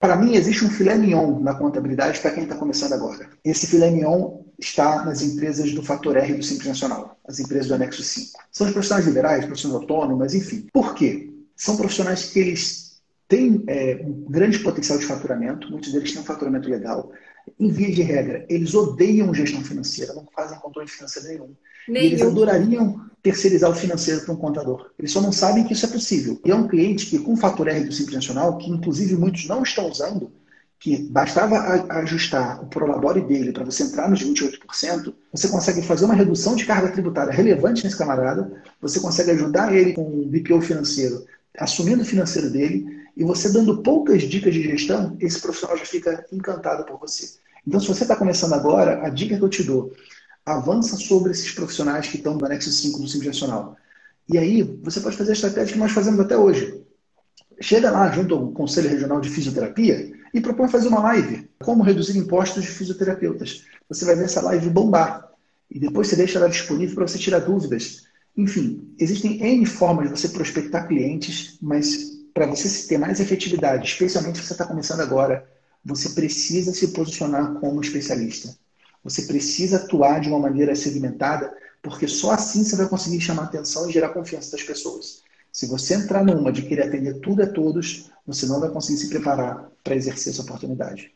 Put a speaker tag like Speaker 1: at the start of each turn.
Speaker 1: Para mim, existe um filé mignon na contabilidade para quem está começando agora. Esse filé mignon está nas empresas do fator R do Simples Nacional, as empresas do anexo 5. São os profissionais liberais, profissionais autônomos, enfim. Por quê? São profissionais que eles têm é, um grande potencial de faturamento, muitos deles têm um faturamento legal. Em via de regra, eles odeiam gestão financeira, não fazem controle financeiro nenhum. nenhum. Eles adorariam terceirizar o financeiro para um contador. Eles só não sabem que isso é possível. E é um cliente que, com o fator R do Simples Nacional, que inclusive muitos não estão usando, que bastava ajustar o prolabore dele para você entrar nos 28%, você consegue fazer uma redução de carga tributária relevante nesse camarada, você consegue ajudar ele com o BPO financeiro, assumindo o financeiro dele, e você dando poucas dicas de gestão, esse profissional já fica encantado por você. Então, se você está começando agora, a dica que eu te dou, avança sobre esses profissionais que estão no anexo 5 do Simples Nacional. E aí, você pode fazer a estratégia que nós fazemos até hoje. Chega lá junto ao Conselho Regional de Fisioterapia e propõe fazer uma live. Como reduzir impostos de fisioterapeutas. Você vai ver essa live bombar. E depois você deixa ela disponível para você tirar dúvidas. Enfim, existem N formas de você prospectar clientes, mas para você ter mais efetividade, especialmente se você está começando agora, você precisa se posicionar como especialista. Você precisa atuar de uma maneira segmentada, porque só assim você vai conseguir chamar atenção e gerar confiança das pessoas. Se você entrar numa de querer atender tudo a todos, você não vai conseguir se preparar para exercer essa oportunidade.